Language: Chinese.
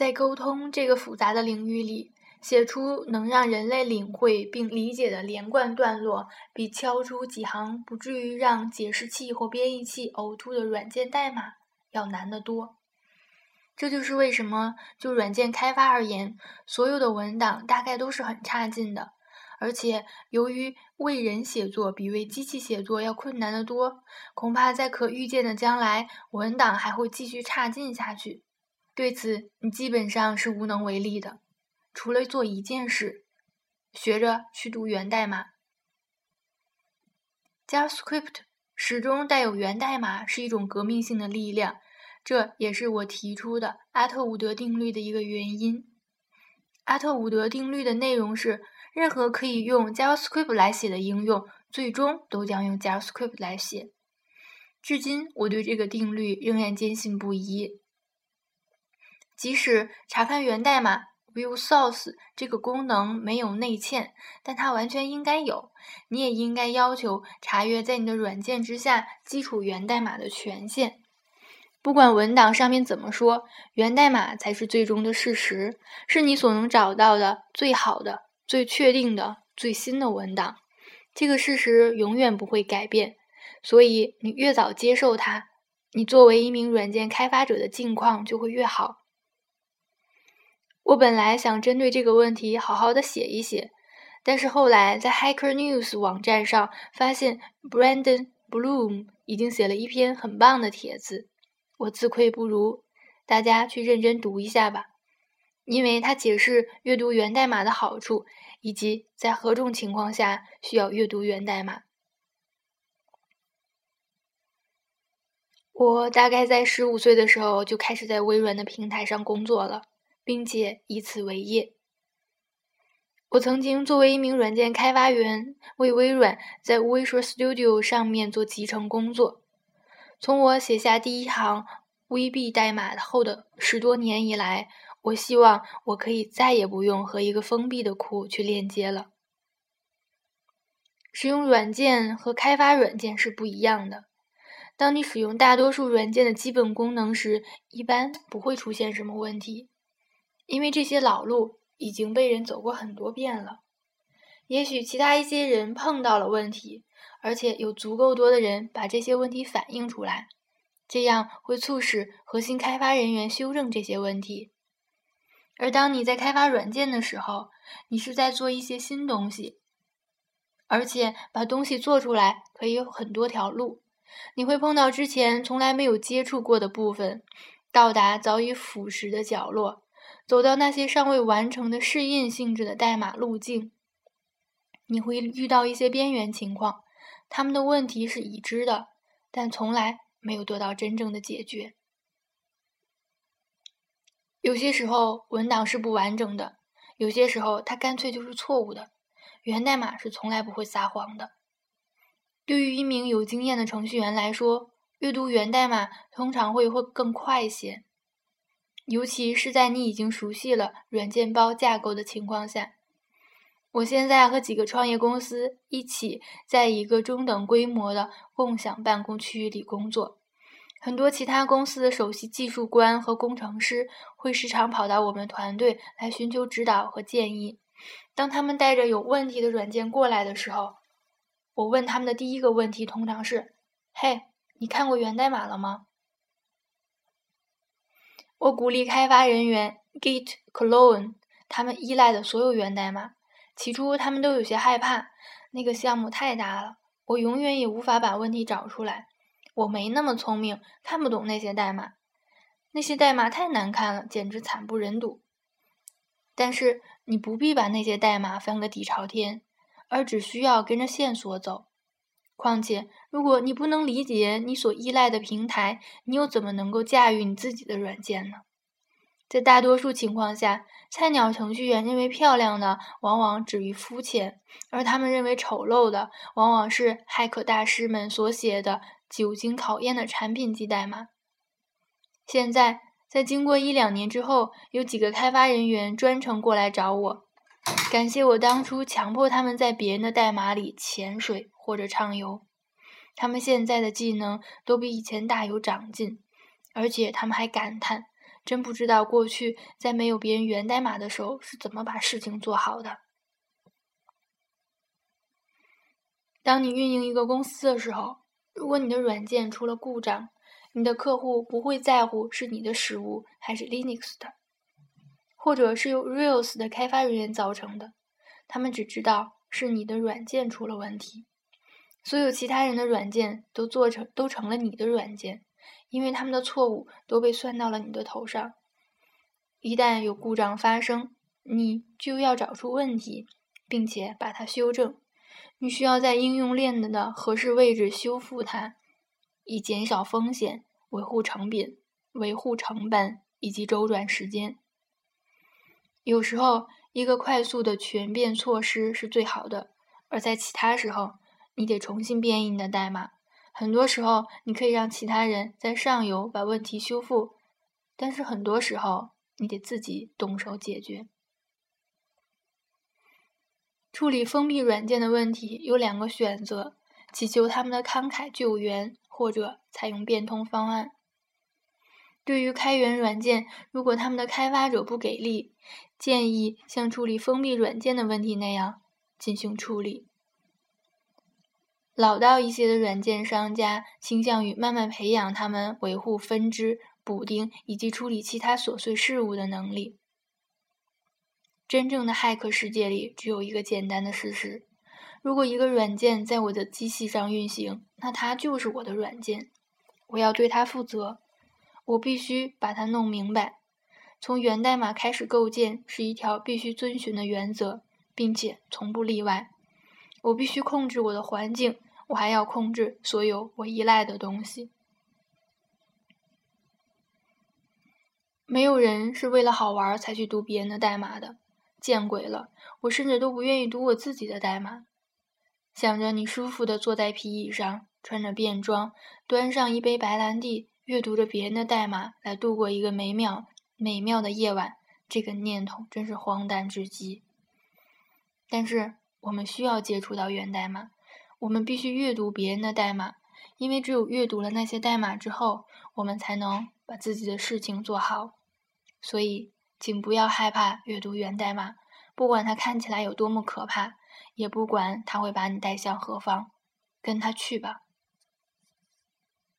在沟通这个复杂的领域里，写出能让人类领会并理解的连贯段落，比敲出几行不至于让解释器或编译器呕吐的软件代码要难得多。这就是为什么就软件开发而言，所有的文档大概都是很差劲的。而且，由于为人写作比为机器写作要困难得多，恐怕在可预见的将来，文档还会继续差劲下去。对此，你基本上是无能为力的，除了做一件事：学着去读源代码。JavaScript 始终带有源代码是一种革命性的力量，这也是我提出的阿特伍德定律的一个原因。阿特伍德定律的内容是。任何可以用 JavaScript 来写的应用，最终都将用 JavaScript 来写。至今，我对这个定律仍然坚信不疑。即使查看源代码 View Source 这个功能没有内嵌，但它完全应该有。你也应该要求查阅在你的软件之下基础源代码的权限。不管文档上面怎么说，源代码才是最终的事实，是你所能找到的最好的。最确定的、最新的文档，这个事实永远不会改变。所以，你越早接受它，你作为一名软件开发者的境况就会越好。我本来想针对这个问题好好的写一写，但是后来在 Hacker News 网站上发现 Brandon Bloom 已经写了一篇很棒的帖子，我自愧不如。大家去认真读一下吧。因为他解释阅读源代码的好处，以及在何种情况下需要阅读源代码。我大概在十五岁的时候就开始在微软的平台上工作了，并且以此为业。我曾经作为一名软件开发员，为微软在 Visual Studio 上面做集成工作。从我写下第一行 VB 代码后的十多年以来。我希望我可以再也不用和一个封闭的库去链接了。使用软件和开发软件是不一样的。当你使用大多数软件的基本功能时，一般不会出现什么问题，因为这些老路已经被人走过很多遍了。也许其他一些人碰到了问题，而且有足够多的人把这些问题反映出来，这样会促使核心开发人员修正这些问题。而当你在开发软件的时候，你是在做一些新东西，而且把东西做出来可以有很多条路。你会碰到之前从来没有接触过的部分，到达早已腐蚀的角落，走到那些尚未完成的试验性质的代码路径。你会遇到一些边缘情况，他们的问题是已知的，但从来没有得到真正的解决。有些时候文档是不完整的，有些时候它干脆就是错误的。源代码是从来不会撒谎的。对于一名有经验的程序员来说，阅读源代码通常会会更快一些，尤其是在你已经熟悉了软件包架构的情况下。我现在和几个创业公司一起在一个中等规模的共享办公区域里工作。很多其他公司的首席技术官和工程师会时常跑到我们团队来寻求指导和建议。当他们带着有问题的软件过来的时候，我问他们的第一个问题通常是：“嘿，你看过源代码了吗？”我鼓励开发人员 Git clone 他们依赖的所有源代码。起初他们都有些害怕，那个项目太大了，我永远也无法把问题找出来。我没那么聪明，看不懂那些代码，那些代码太难看了，简直惨不忍睹。但是你不必把那些代码翻个底朝天，而只需要跟着线索走。况且，如果你不能理解你所依赖的平台，你又怎么能够驾驭你自己的软件呢？在大多数情况下，菜鸟程序员认为漂亮的往往止于肤浅，而他们认为丑陋的，往往是骇客大师们所写的。久经考验的产品级代码。现在，在经过一两年之后，有几个开发人员专程过来找我，感谢我当初强迫他们在别人的代码里潜水或者畅游。他们现在的技能都比以前大有长进，而且他们还感叹：真不知道过去在没有别人源代码的时候是怎么把事情做好的。当你运营一个公司的时候，如果你的软件出了故障，你的客户不会在乎是你的失误还是 Linux 的，或者是由 Rails 的开发人员造成的，他们只知道是你的软件出了问题。所有其他人的软件都做成都成了你的软件，因为他们的错误都被算到了你的头上。一旦有故障发生，你就要找出问题，并且把它修正。你需要在应用链的合适位置修复它，以减少风险、维护成本、维护成本以及周转时间。有时候，一个快速的全变措施是最好的，而在其他时候，你得重新编译你的代码。很多时候，你可以让其他人在上游把问题修复，但是很多时候，你得自己动手解决。处理封闭软件的问题有两个选择：祈求他们的慷慨救援，或者采用变通方案。对于开源软件，如果他们的开发者不给力，建议像处理封闭软件的问题那样进行处理。老道一些的软件商家倾向于慢慢培养他们维护分支、补丁以及处理其他琐碎事务的能力。真正的骇客世界里，只有一个简单的事实：如果一个软件在我的机器上运行，那它就是我的软件，我要对它负责。我必须把它弄明白。从源代码开始构建是一条必须遵循的原则，并且从不例外。我必须控制我的环境，我还要控制所有我依赖的东西。没有人是为了好玩才去读别人的代码的。见鬼了！我甚至都不愿意读我自己的代码。想着你舒服的坐在皮椅上，穿着便装，端上一杯白兰地，阅读着别人的代码，来度过一个美妙美妙的夜晚，这个念头真是荒诞至极。但是我们需要接触到源代码，我们必须阅读别人的代码，因为只有阅读了那些代码之后，我们才能把自己的事情做好。所以。请不要害怕阅读源代码，不管它看起来有多么可怕，也不管它会把你带向何方，跟它去吧。